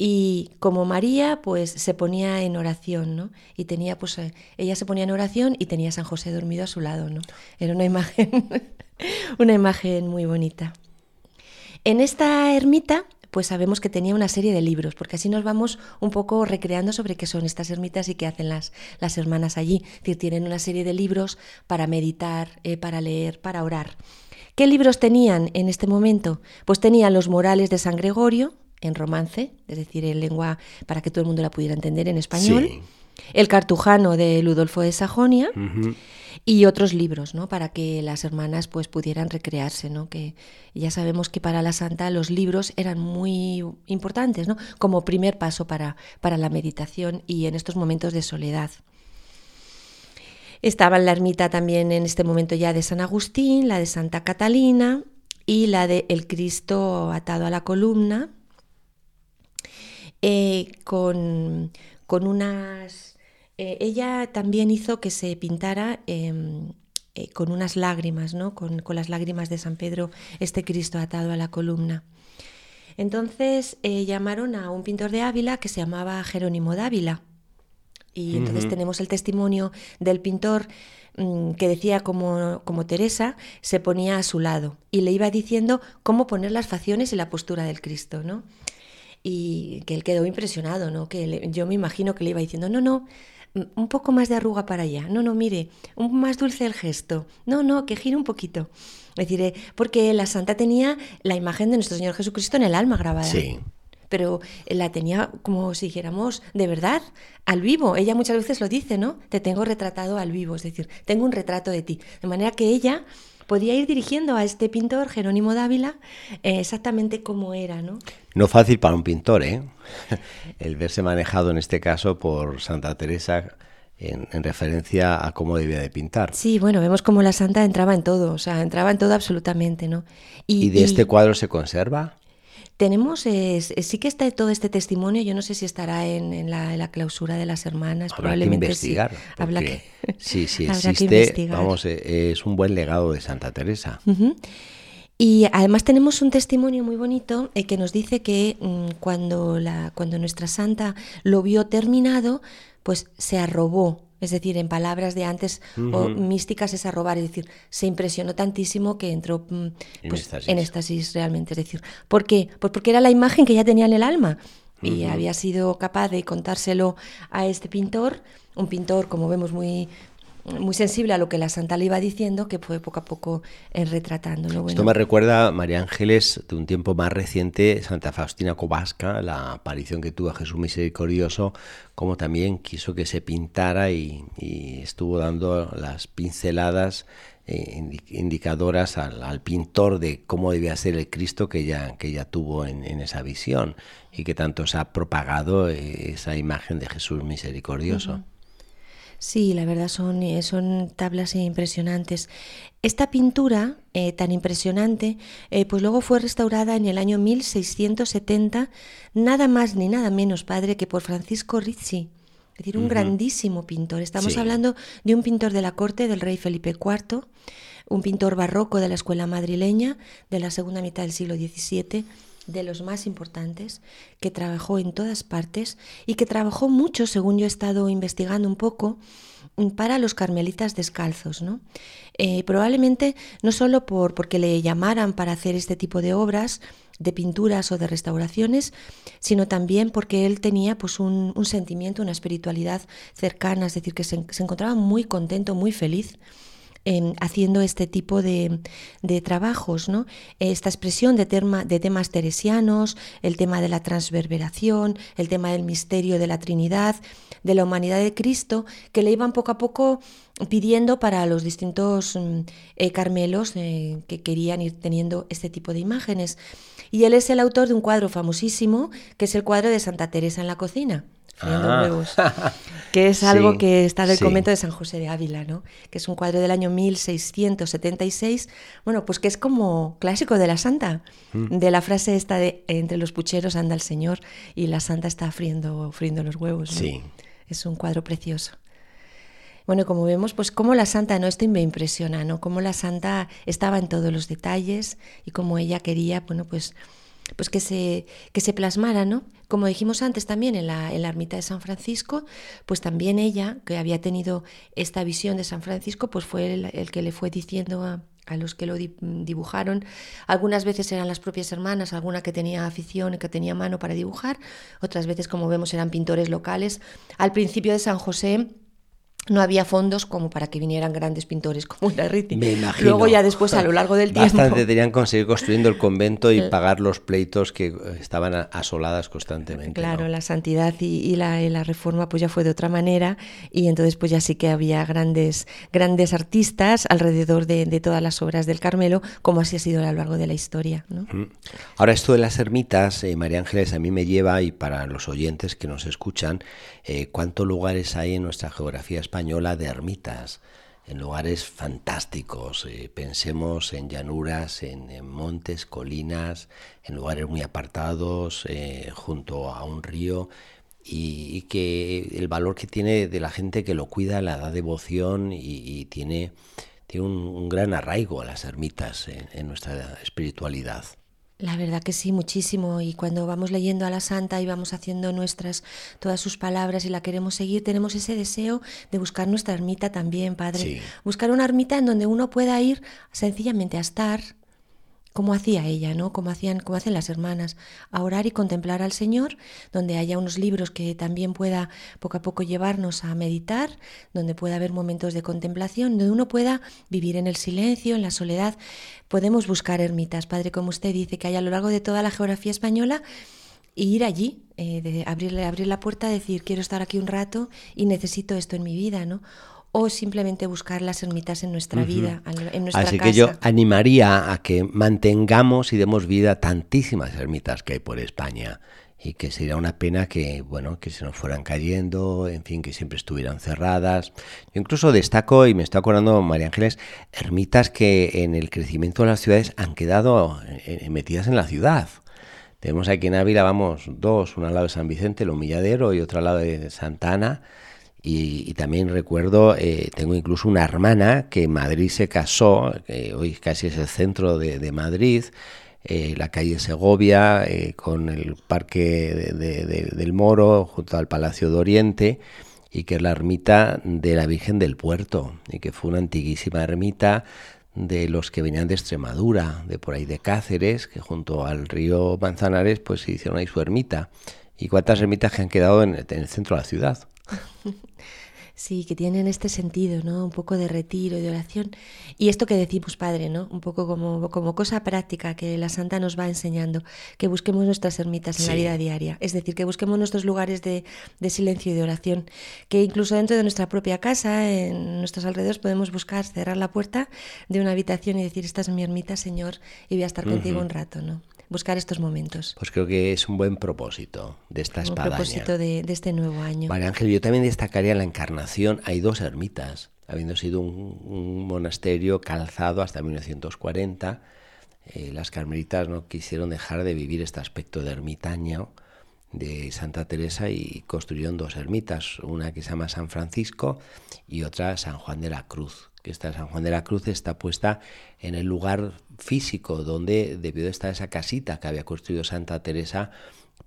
Y como María, pues se ponía en oración, ¿no? Y tenía, pues, ella se ponía en oración y tenía a San José dormido a su lado, ¿no? Era una imagen, [LAUGHS] una imagen muy bonita. En esta ermita, pues sabemos que tenía una serie de libros, porque así nos vamos un poco recreando sobre qué son estas ermitas y qué hacen las, las hermanas allí. Es decir, tienen una serie de libros para meditar, eh, para leer, para orar. ¿Qué libros tenían en este momento? Pues tenían los morales de San Gregorio, en romance, es decir, en lengua para que todo el mundo la pudiera entender en español. El cartujano de Ludolfo de Sajonia y otros libros, ¿no? Para que las hermanas pues pudieran recrearse, ¿no? Que ya sabemos que para la santa los libros eran muy importantes, ¿no? Como primer paso para, para la meditación y en estos momentos de soledad. Estaba en la ermita también en este momento ya de San Agustín, la de Santa Catalina y la de El Cristo atado a la columna, eh, con, con unas eh, ella también hizo que se pintara em, eh, con unas lágrimas, ¿no? Con, las lágrimas de San Pedro, este Cristo atado a la columna. Entonces llamaron a un pintor de Ávila que se llamaba Jerónimo Dávila. Y entonces tenemos el testimonio del pintor mm, que decía como, como, Teresa se ponía a su lado y le iba diciendo cómo poner las facciones y la postura del Cristo, ¿no? Y que él quedó impresionado, ¿no? Que yo me imagino que le iba diciendo, no, no, un poco más de arruga para allá, no, no, mire, un más dulce el gesto, no, no, que gire un poquito. Es decir, eh, porque la santa tenía la imagen de nuestro Señor Jesucristo en el alma grabada.
Sí.
Pero la tenía como si dijéramos de verdad, al vivo. Ella muchas veces lo dice, ¿no? Te tengo retratado al vivo, es decir, tengo un retrato de ti. De manera que ella podía ir dirigiendo a este pintor, Jerónimo Dávila, eh, exactamente como era, ¿no?
No fácil para un pintor, ¿eh? [LAUGHS] El verse manejado en este caso por Santa Teresa en, referencia a cómo debía de pintar.
Sí, bueno, vemos cómo la santa entraba en todo, o sea, entraba en todo absolutamente, ¿no?
¿Y, de este cuadro se conserva?
Tenemos, sí que está todo este testimonio, yo no sé si estará en, la, clausura de las hermanas,
Habrá
probablemente
que investigar.
Sí.
sí, [LAUGHS] existe, vamos, eh, es un buen legado de Santa Teresa.
Y además tenemos un testimonio muy bonito eh, que nos dice que mm, cuando, la, cuando nuestra santa lo vio terminado, pues se arrobó es decir, en palabras de antes o místicas es arrobar, es decir, se impresionó tantísimo que entró mm, pues, en, éxtasis. realmente. Es decir, ¿por qué? Pues porque era la imagen que ya tenía en el alma y había sido capaz de contárselo a este pintor, un pintor, como vemos, muy, muy sensible a lo que la santa le iba diciendo, que fue poco a poco eh, retratándolo.
Esto me recuerda, María Ángeles, de un tiempo más reciente, Santa Faustina Kowalska, la aparición que tuvo a Jesús Misericordioso, como también quiso que se pintara y, estuvo dando las pinceladas eh, indicadoras al, pintor de cómo debía ser el Cristo que ella, que ella tuvo en, esa visión y que tanto se ha propagado eh, esa imagen de Jesús Misericordioso.
Sí, la verdad son, eh, son tablas impresionantes. Esta pintura eh, tan impresionante, eh, pues luego fue restaurada en el año 1670, nada más ni nada menos, padre, que por Francisco Rizzi. Es decir, un grandísimo pintor. Estamos hablando de un pintor de la corte del rey Felipe IV, un pintor barroco de la escuela madrileña de la segunda mitad del siglo XVII de los más importantes, que trabajó en todas partes y que trabajó mucho, según yo he estado investigando un poco, para los carmelitas descalzos. ¿no? Eh, probablemente no solo por, porque le llamaran para hacer este tipo de obras, de pinturas o de restauraciones, sino también porque él tenía pues, un, sentimiento, una espiritualidad cercana, es decir, que se, se encontraba muy contento, muy feliz haciendo este tipo de, trabajos, ¿no? Esta expresión de, de temas teresianos, el tema de la transverberación, el tema del misterio de la Trinidad, de la humanidad de Cristo, que le iban poco a poco pidiendo para los distintos mm, eh, carmelos eh, que querían ir teniendo este tipo de imágenes. Y él es el autor de un cuadro famosísimo, que es el cuadro de Santa Teresa en la cocina friendo ah. huevos, que es [LAUGHS] algo que está en el convento de San José de Ávila, ¿no? que es un cuadro del año 1676, bueno, pues que es como clásico de la santa, mm. de la frase esta de entre los pucheros anda el Señor y la santa está friendo, friendo los huevos. Sí. Es un cuadro precioso. Bueno, como vemos, pues como la santa, ¿no? Esto me impresiona, ¿no? Cómo la santa estaba en todos los detalles y cómo ella quería, bueno, pues pues que se, que se plasmara, ¿no? Como dijimos antes también en la, en la ermita de San Francisco, pues también ella, que había tenido esta visión de San Francisco, pues fue el, que le fue diciendo a, a los que lo dibujaron. Algunas veces eran las propias hermanas, alguna que tenía afición que tenía mano para dibujar, otras veces, como vemos, eran pintores locales. Al principio de San José no había fondos como para que vinieran grandes pintores como Larriti.
Me imagino.
Luego ya después a lo largo del tiempo...
Bastante tenían que seguir construyendo el convento y [LAUGHS] pagar los pleitos que estaban asoladas constantemente.
Claro, la santidad y, la, la, reforma pues ya fue de otra manera y entonces pues ya sí que había grandes, grandes artistas alrededor de, todas las obras del Carmelo, como así ha sido a lo largo de la historia.
Ahora esto de las ermitas, eh, María Ángeles, a mí me lleva, y para los oyentes que nos escuchan, eh, cuántos lugares hay en nuestra geografía española de ermitas, en lugares fantásticos. Eh, pensemos en llanuras, en, montes, colinas, en lugares muy apartados, eh, junto a un río. Y, que el valor que tiene de la gente que lo cuida, la da devoción y, tiene, tiene un, gran arraigo a las ermitas en nuestra espiritualidad.
La verdad que sí, muchísimo. Y cuando vamos leyendo a la santa y vamos haciendo nuestras, todas sus palabras y la queremos seguir, tenemos ese deseo de buscar nuestra ermita también, Padre. Buscar una ermita en donde uno pueda ir sencillamente a estar, como hacía ella, ¿no? Como hacían, como hacen las hermanas, a orar y contemplar al Señor, donde haya unos libros que también pueda poco a poco llevarnos a meditar, donde pueda haber momentos de contemplación, donde uno pueda vivir en el silencio, en la soledad. Podemos buscar ermitas, Padre, como usted dice, que hay a lo largo de toda la geografía española e ir allí, eh, de abrirle, abrir la puerta, decir quiero estar aquí un rato y necesito esto en mi vida, ¿no? O simplemente buscar las ermitas en nuestra vida, en nuestra
Así que yo animaría a que mantengamos y demos vida a tantísimas ermitas que hay por España y que sería una pena que bueno que se nos fueran cayendo, en fin, que siempre estuvieran cerradas. Yo incluso destaco y me estoy acordando María Ángeles ermitas que en el crecimiento de las ciudades han quedado eh, eh, metidas en la ciudad. Tenemos aquí en Ávila, vamos, dos, una al lado de San Vicente, el Humilladero, y otra al lado de Santana, y, también recuerdo, eh, tengo incluso una hermana que en Madrid se casó, que hoy casi es el centro de, Madrid, eh, la calle Segovia, eh, con el Parque del Moro, junto al Palacio de Oriente, y que es la ermita de la Virgen del Puerto, y que fue una antiguísima ermita de los que venían de Extremadura, de por ahí de Cáceres, que junto al río Manzanares, pues se hicieron ahí su ermita. ¿Y cuántas ermitas que han quedado en el centro de la ciudad? [LAUGHS]
Sí, que tienen este sentido, ¿no? Un poco de retiro y de oración. Y esto que decimos, Padre, ¿no? Un poco como, como cosa práctica que la Santa nos va enseñando, que busquemos nuestras ermitas en la vida diaria. Es decir, que busquemos nuestros lugares de, de, silencio y de oración. Que incluso dentro de nuestra propia casa, en nuestros alrededores, podemos buscar cerrar la puerta de una habitación y decir, esta es mi ermita, Señor, y voy a estar contigo un rato, ¿no? Buscar estos momentos.
Pues creo que es un buen propósito de esta espadaña. Un
propósito de, este nuevo año.
Vale, Ángel, yo también destacaría la encarnación. Hay dos ermitas, habiendo sido un, monasterio calzado hasta 1940. Eh, las carmelitas no quisieron dejar de vivir este aspecto de ermitaño de Santa Teresa y construyeron dos ermitas, una que se llama San Francisco y otra San Juan de la Cruz, que esta San Juan de la Cruz está puesta en el lugar físico donde debió de estar esa casita que había construido Santa Teresa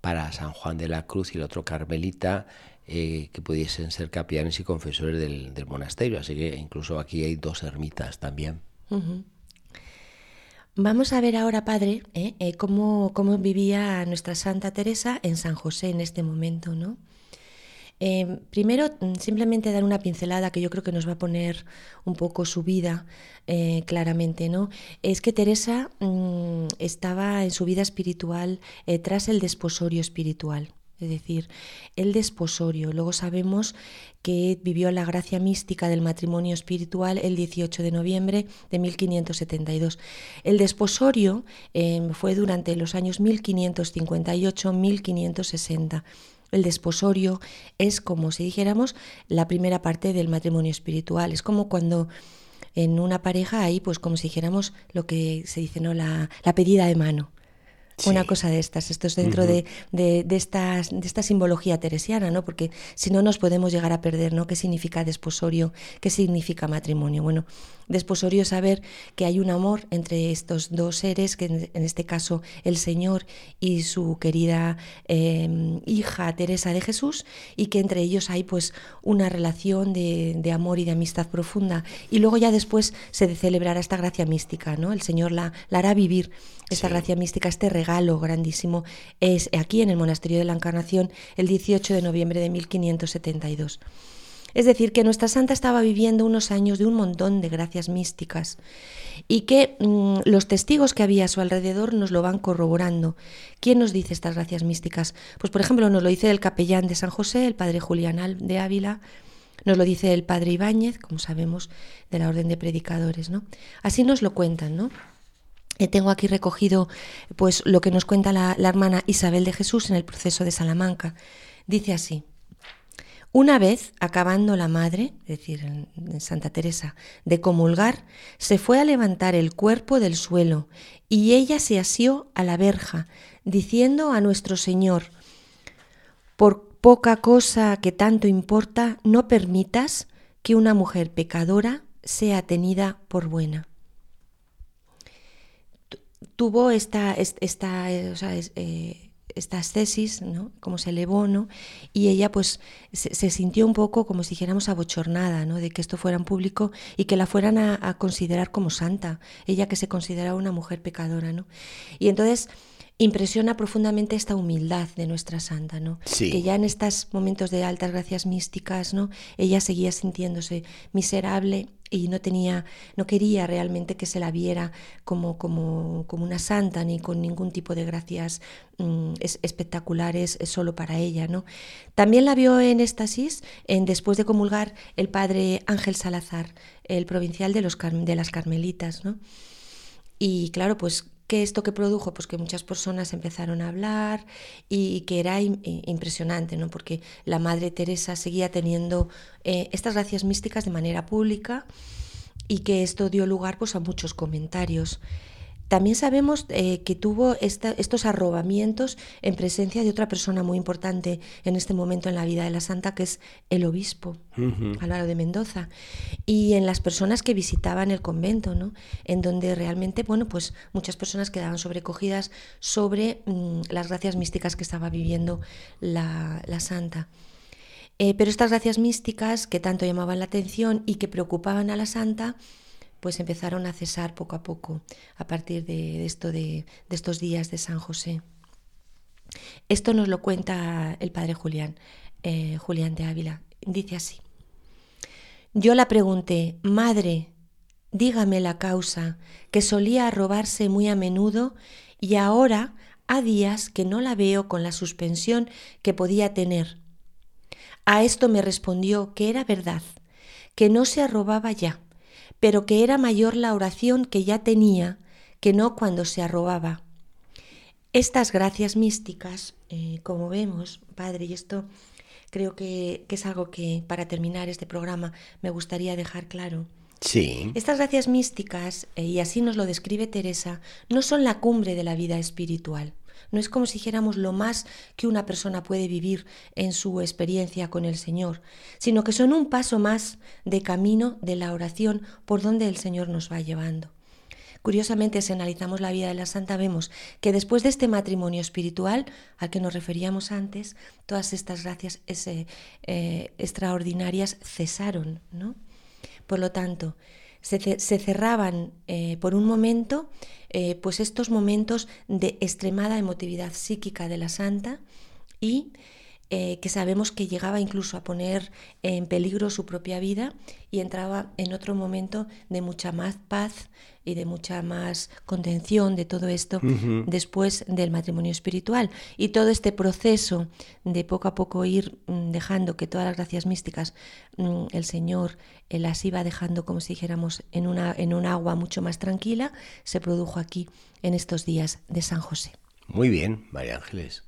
para San Juan de la Cruz y el otro carmelita eh, que pudiesen ser capellanes y confesores del, monasterio. Así que incluso aquí hay dos ermitas también.
Vamos a ver ahora, Padre, eh, eh, cómo, cómo vivía nuestra Santa Teresa en San José en este momento, ¿no? Em, primero, mm, simplemente dar una pincelada que yo creo que nos va a poner un poco su vida eh, claramente, ¿no? Es que Teresa mm, estaba en su vida espiritual eh, tras el desposorio espiritual. es decir, el desposorio. Luego sabemos que vivió la gracia mística del matrimonio espiritual el 18 de noviembre de 1572. El desposorio em, fue durante los años 1558-1560. El desposorio es como si dijéramos la primera parte del matrimonio espiritual. Es como cuando en una pareja hay, pues como si dijéramos lo que se dice, ¿no? La, la pedida de mano. Una cosa de estas, esto es dentro de, de, estas, de esta simbología teresiana, ¿no? Porque si no nos podemos llegar a perder, ¿no? ¿Qué significa desposorio? ¿Qué significa matrimonio? Bueno, desposorio es saber que hay un amor entre estos dos seres, que en, este caso el Señor y su querida em, hija Teresa de Jesús, y que entre ellos hay pues una relación de, de, amor y de amistad profunda. Y luego ya después se celebrará esta gracia mística, ¿no? El Señor la, la hará vivir esta gracia mística, este regalo grandísimo, es aquí en el Monasterio de la Encarnación el 18 de noviembre de 1572. Es decir, que nuestra santa estaba viviendo unos años de un montón de gracias místicas y que mm, los testigos que había a su alrededor nos lo van corroborando. ¿Quién nos dice estas gracias místicas? Pues por ejemplo nos lo dice el capellán de San José, el padre Julián de Ávila, nos lo dice el padre Ibáñez, como sabemos, de la Orden de Predicadores, ¿no? Así nos lo cuentan, ¿no? Eh, tengo aquí recogido pues lo que nos cuenta la, hermana Isabel de Jesús en el proceso de Salamanca. Dice así: Una vez, acabando la madre, es decir, en Santa Teresa, de comulgar, se fue a levantar el cuerpo del suelo y ella se asió a la verja, diciendo a nuestro Señor: Por poca cosa que tanto importa, no permitas que una mujer pecadora sea tenida por buena tuvo esta, esta, eh, eh, estas tesis, ¿no? Como se elevó, ¿no? Y ella pues se, sintió un poco como si dijéramos abochornada, ¿no? De que esto fuera en público y que la fueran a, considerar como santa, ella que se consideraba una mujer pecadora, ¿no? Y entonces impresiona profundamente esta humildad de nuestra santa, ¿no? Que ya en estos momentos de altas gracias místicas, ¿no? Ella seguía sintiéndose miserable y no tenía, no quería realmente que se la viera como, como, como una santa ni con ningún tipo de gracias mm, espectaculares solo para ella. ¿no? También la vio en éxtasis en, después de comulgar el padre Ángel Salazar, el provincial de, los, de las Carmelitas. ¿no? Y claro, pues ¿Qué esto que produjo? Pues que muchas personas empezaron a hablar y, que era impresionante, ¿no? Porque la Madre Teresa seguía teniendo eh, estas gracias místicas de manera pública y que esto dio lugar pues, a muchos comentarios. También sabemos eh, que tuvo estos arrobamientos en presencia de otra persona muy importante en este momento en la vida de la santa, que es el obispo, Álvaro de Mendoza, y en las personas que visitaban el convento, ¿no? en donde realmente, bueno, pues muchas personas quedaban sobrecogidas sobre mm, las gracias místicas que estaba viviendo la, santa. Eh, pero estas gracias místicas que tanto llamaban la atención y que preocupaban a la santa, pues empezaron a cesar poco a poco a partir de, esto de, estos días de San José. Esto nos lo cuenta el padre Julián, eh, Julián de Ávila. Dice así. Yo la pregunté, Madre, dígame la causa, que solía robarse muy a menudo y ahora ha días que no la veo con la suspensión que podía tener. A esto me respondió que era verdad, que no se arrobaba ya, pero que era mayor la oración que ya tenía que no cuando se arrobaba. Estas gracias místicas, eh, como vemos, Padre, y esto creo que, es algo que para terminar este programa me gustaría dejar claro.
Sí.
Estas gracias místicas, eh, y así nos lo describe Teresa, no son la cumbre de la vida espiritual. No es como si dijéramos lo más que una persona puede vivir en su experiencia con el Señor, sino que son un paso más de camino de la oración por donde el Señor nos va llevando. Curiosamente, si analizamos la vida de la santa, vemos que después de este matrimonio espiritual al que nos referíamos antes, todas estas gracias eh, extraordinarias cesaron. ¿no? Por lo tanto, se, cerraban eh, por un momento eh, pues estos momentos de extremada emotividad psíquica de la santa y eh, que sabemos que llegaba incluso a poner en peligro su propia vida y entraba en otro momento de mucha más paz y de mucha más contención de todo esto después del matrimonio espiritual. Y todo este proceso de poco a poco ir mm, dejando que todas las gracias místicas mm, el Señor eh, las iba dejando, como si dijéramos, en, una, en un agua mucho más tranquila, se produjo aquí en estos días de San José.
Muy bien, María Ángeles.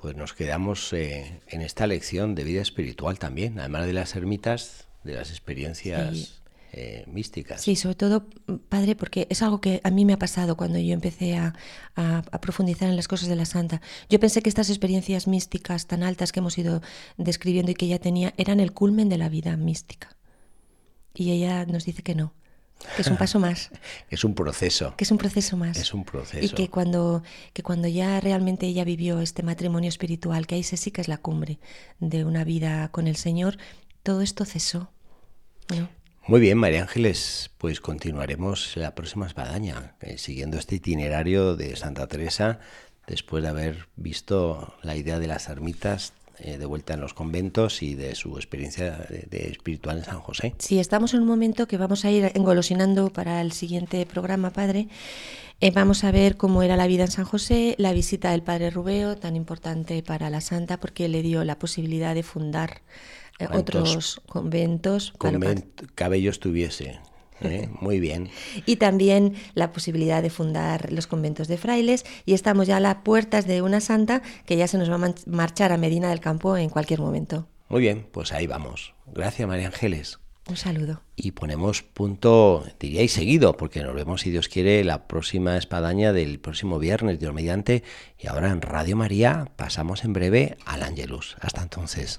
Pues nos quedamos eh, en esta lección de vida espiritual también, además de las ermitas, de las experiencias eh, místicas.
Sí, sobre todo, padre, porque es algo que a mí me ha pasado cuando yo empecé a, profundizar en las cosas de la santa. Yo pensé que estas experiencias místicas tan altas que hemos ido describiendo y que ella tenía eran el culmen de la vida mística. Y ella nos dice que no, que es un paso más. [LAUGHS]
es un proceso.
Que es un proceso más.
Es un proceso.
Y que cuando, que cuando ya realmente ella vivió este matrimonio espiritual, que ahí se sí que es la cumbre de una vida con el Señor, todo esto cesó. ¿no?
Muy bien, María Ángeles, pues continuaremos la próxima espadaña, eh, siguiendo este itinerario de Santa Teresa, después de haber visto la idea de las ermitas eh, de vuelta en los conventos y de su experiencia de, espiritual en San José.
Sí, estamos en un momento que vamos a ir engolosinando para el siguiente programa, Padre. Eh, vamos a ver cómo era la vida en San José, la visita del Padre Rubeo, tan importante para la Santa, porque le dio la posibilidad de fundar eh, otros conventos.
cabellos tuviese. ¿Eh? Muy bien.
y también la posibilidad de fundar los conventos de frailes y estamos ya a las puertas de una santa que ya se nos va a marchar a Medina del Campo en cualquier momento.
Muy bien, pues ahí vamos. Gracias María Ángeles.
Un saludo.
Y ponemos punto, diríais seguido, porque nos vemos, si Dios quiere, la próxima espadaña del próximo viernes, Dios mediante. Y ahora en Radio María pasamos en breve al Ángelus. Hasta entonces.